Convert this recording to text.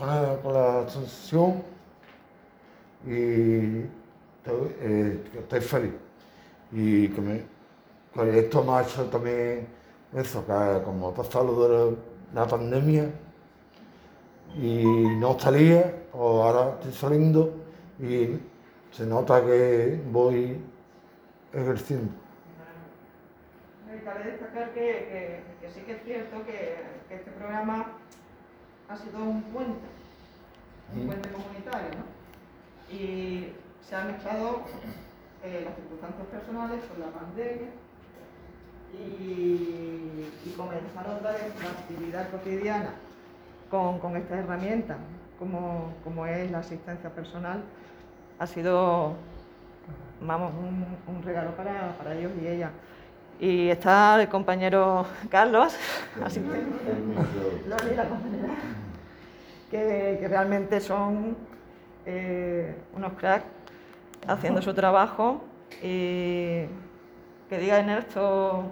con, la, con y estoy, eh, estoy feliz. Y que, esto me ha hecho también eso, que como ha pasado la, la pandemia y no salía, o ahora estoy saliendo y se nota que voy ejerciendo. Y cabe destacar que, sí que es cierto que este programa ha sido un puente, un puente comunitario, ¿no? Y se han mezclado eh, las circunstancias personales con la pandemia y, y comenzar otra vez la actividad cotidiana con, con esta herramienta, como, como es la asistencia personal, ha sido vamos, un, un regalo para, para ellos y ellas. Y está el compañero Carlos, asistente, la compañera, que, que realmente son eh, unos cracks haciendo su trabajo y que diga Ernesto